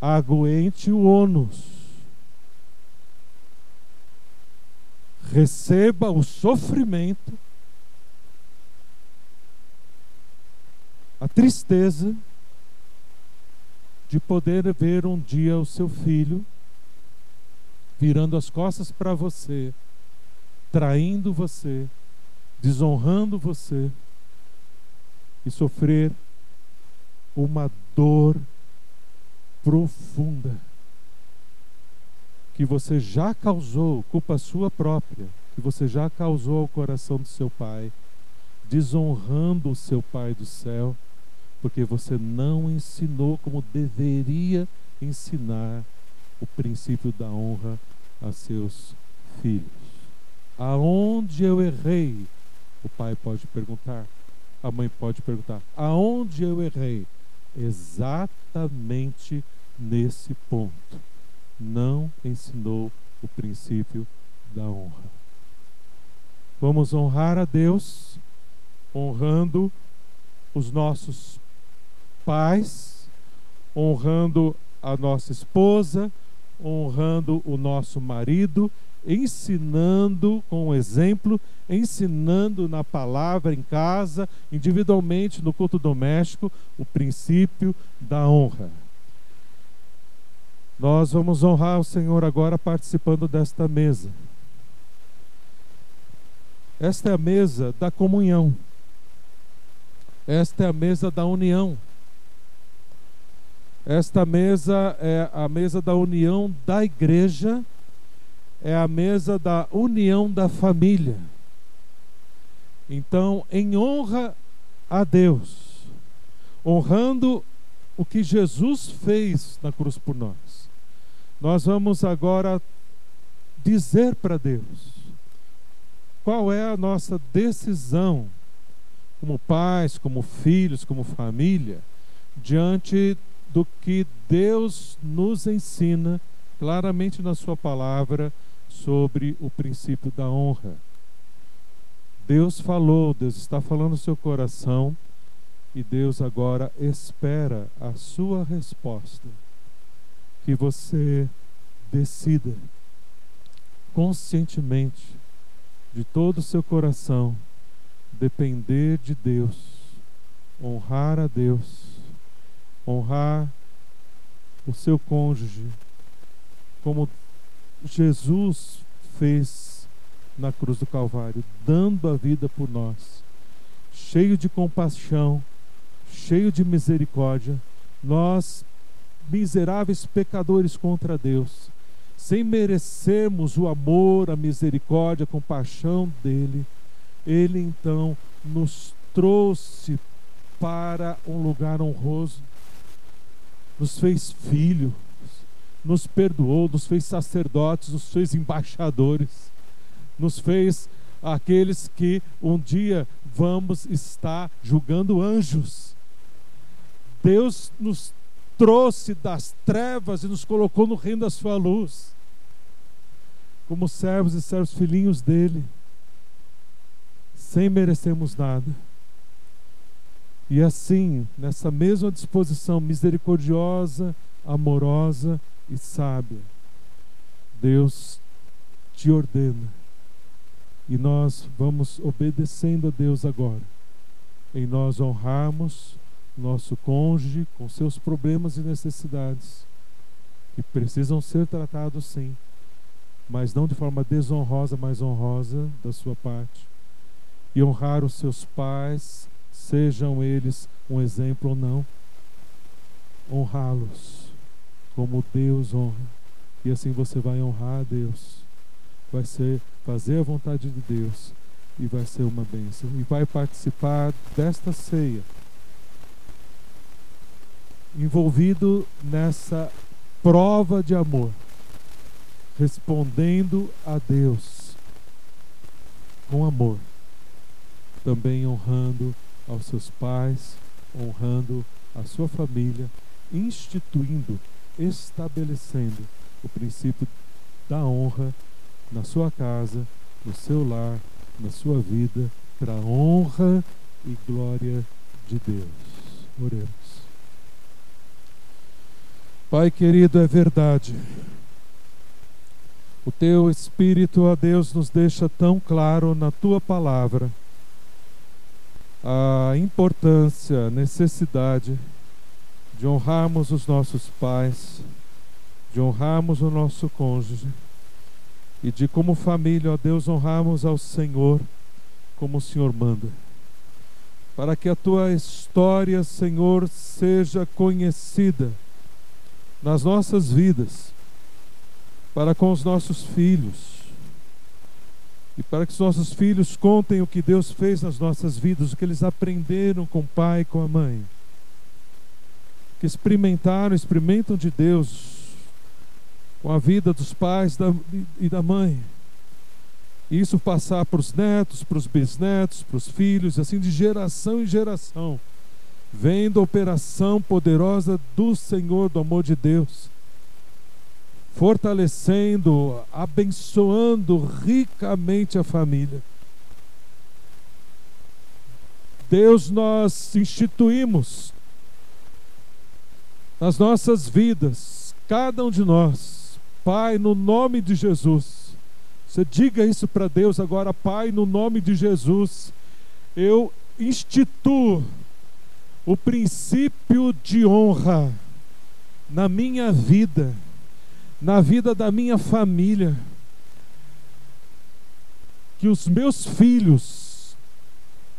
aguente o ônus. Receba o sofrimento, a tristeza de poder ver um dia o seu filho virando as costas para você, traindo você, desonrando você e sofrer uma dor profunda que você já causou, culpa sua própria, que você já causou ao coração do seu pai, desonrando o seu pai do céu, porque você não ensinou como deveria ensinar o princípio da honra a seus filhos. Aonde eu errei? O pai pode perguntar, a mãe pode perguntar: aonde eu errei? Exatamente nesse ponto. Não ensinou o princípio da honra. Vamos honrar a Deus, honrando os nossos pais, honrando a nossa esposa, honrando o nosso marido, ensinando com o exemplo, ensinando na palavra em casa, individualmente no culto doméstico, o princípio da honra. Nós vamos honrar o Senhor agora participando desta mesa. Esta é a mesa da comunhão. Esta é a mesa da união. Esta mesa é a mesa da união da igreja, é a mesa da união da família. Então, em honra a Deus, honrando o que Jesus fez na cruz por nós, nós vamos agora dizer para Deus qual é a nossa decisão como pais, como filhos, como família, diante do que Deus nos ensina claramente na Sua palavra sobre o princípio da honra. Deus falou, Deus está falando no seu coração e Deus agora espera a sua resposta. Que você decida conscientemente, de todo o seu coração, depender de Deus, honrar a Deus honrar o seu cônjuge, como Jesus fez na cruz do Calvário, dando a vida por nós, cheio de compaixão, cheio de misericórdia, nós, miseráveis pecadores contra Deus, sem merecermos o amor, a misericórdia, a compaixão dele, ele então nos trouxe para um lugar honroso nos fez filhos, nos perdoou, nos fez sacerdotes, nos fez embaixadores, nos fez aqueles que um dia vamos estar julgando anjos. Deus nos trouxe das trevas e nos colocou no reino da sua luz, como servos e servos filhinhos dele, sem merecermos nada. E assim, nessa mesma disposição misericordiosa, amorosa e sábia, Deus te ordena. E nós vamos obedecendo a Deus agora, em nós honrarmos nosso cônjuge com seus problemas e necessidades, que precisam ser tratados sim, mas não de forma desonrosa, mas honrosa da sua parte. E honrar os seus pais, sejam eles um exemplo ou não, honrá-los como Deus honra. E assim você vai honrar a Deus, vai ser fazer a vontade de Deus e vai ser uma bênção. E vai participar desta ceia, envolvido nessa prova de amor, respondendo a Deus com amor, também honrando aos seus pais, honrando a sua família, instituindo, estabelecendo o princípio da honra na sua casa, no seu lar, na sua vida, para a honra e glória de Deus. Oremos. Pai querido, é verdade. O teu Espírito, ó Deus, nos deixa tão claro na tua palavra a importância, a necessidade de honrarmos os nossos pais, de honrarmos o nosso cônjuge e de, como família, ó Deus, honrarmos ao Senhor como o Senhor manda. Para que a tua história, Senhor, seja conhecida nas nossas vidas, para com os nossos filhos, e para que os nossos filhos contem o que Deus fez nas nossas vidas, o que eles aprenderam com o pai e com a mãe, que experimentaram, experimentam de Deus com a vida dos pais e da mãe. E isso passar para os netos, para os bisnetos, para os filhos, assim de geração em geração vendo a operação poderosa do Senhor, do amor de Deus, fortalecendo, abençoando ricamente a família. Deus, nós instituímos nas nossas vidas, cada um de nós, Pai, no nome de Jesus. Você diga isso para Deus agora, Pai, no nome de Jesus. Eu instituo o princípio de honra na minha vida, na vida da minha família, que os meus filhos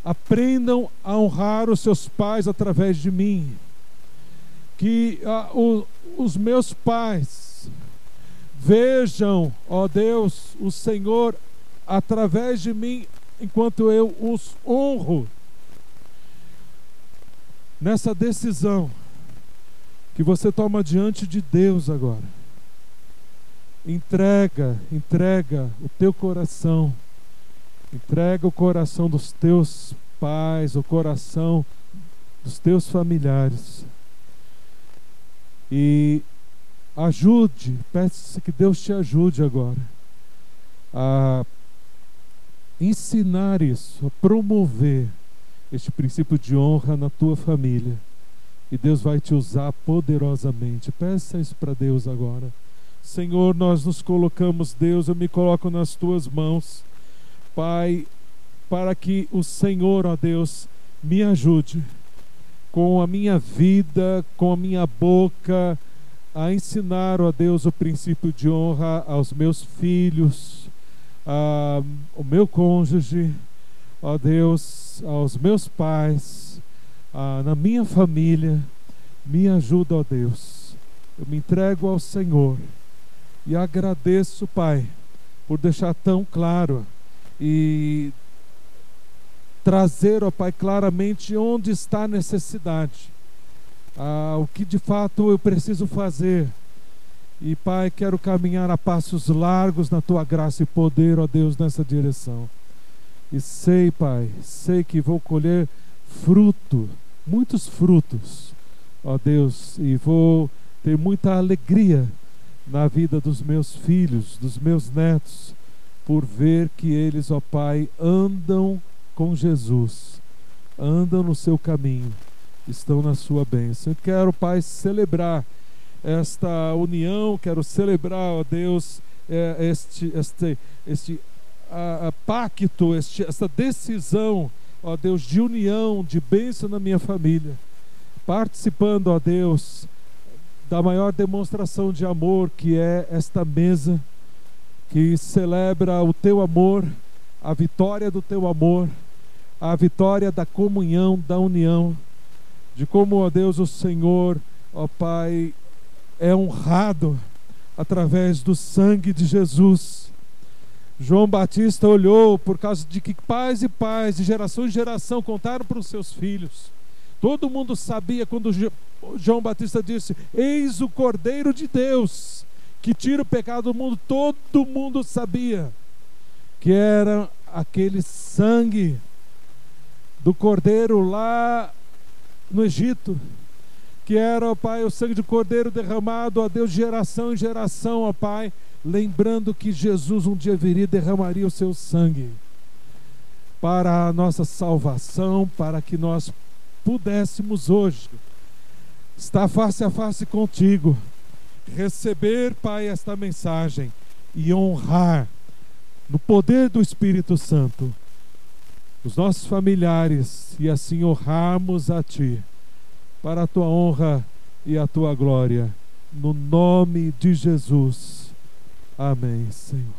aprendam a honrar os seus pais através de mim, que ah, o, os meus pais vejam, ó Deus, o Senhor através de mim, enquanto eu os honro nessa decisão que você toma diante de Deus agora. Entrega, entrega o teu coração, entrega o coração dos teus pais, o coração dos teus familiares. E ajude, peça que Deus te ajude agora a ensinar isso, a promover este princípio de honra na tua família. E Deus vai te usar poderosamente. Peça isso para Deus agora. Senhor, nós nos colocamos, Deus, eu me coloco nas tuas mãos. Pai, para que o Senhor, ó Deus, me ajude com a minha vida, com a minha boca, a ensinar, ó Deus, o princípio de honra aos meus filhos, ao meu cônjuge, ó Deus, aos meus pais, na minha família, me ajuda, ó Deus. Eu me entrego ao Senhor e agradeço, Pai, por deixar tão claro e trazer, ó Pai, claramente onde está a necessidade, ah, o que de fato eu preciso fazer. E, Pai, quero caminhar a passos largos na tua graça e poder, ó Deus, nessa direção. E sei, Pai, sei que vou colher fruto, muitos frutos, ó Deus, e vou ter muita alegria na vida dos meus filhos, dos meus netos, por ver que eles, ó Pai, andam com Jesus, andam no seu caminho, estão na sua bênção. Eu quero, Pai, celebrar esta união, quero celebrar, ó Deus, é, este, este, este a, pacto, este, essa decisão, ó Deus, de união, de bênção na minha família, participando, ó Deus, da maior demonstração de amor que é esta mesa, que celebra o teu amor, a vitória do teu amor, a vitória da comunhão, da união, de como, ó Deus, o Senhor, ó Pai, é honrado através do sangue de Jesus João Batista olhou por causa de que pais e pais, de geração em geração, contaram para os seus filhos. Todo mundo sabia quando João Batista disse: Eis o Cordeiro de Deus que tira o pecado do mundo. Todo mundo sabia que era aquele sangue do Cordeiro lá no Egito, que era, ó Pai, o sangue de Cordeiro derramado a Deus de geração em geração, ó Pai lembrando que Jesus um dia viria e derramaria o seu sangue para a nossa salvação, para que nós pudéssemos hoje estar face a face contigo, receber, Pai, esta mensagem e honrar no poder do Espírito Santo os nossos familiares e assim honrarmos a Ti para a Tua honra e a Tua glória. No nome de Jesus. Amém, Senhor.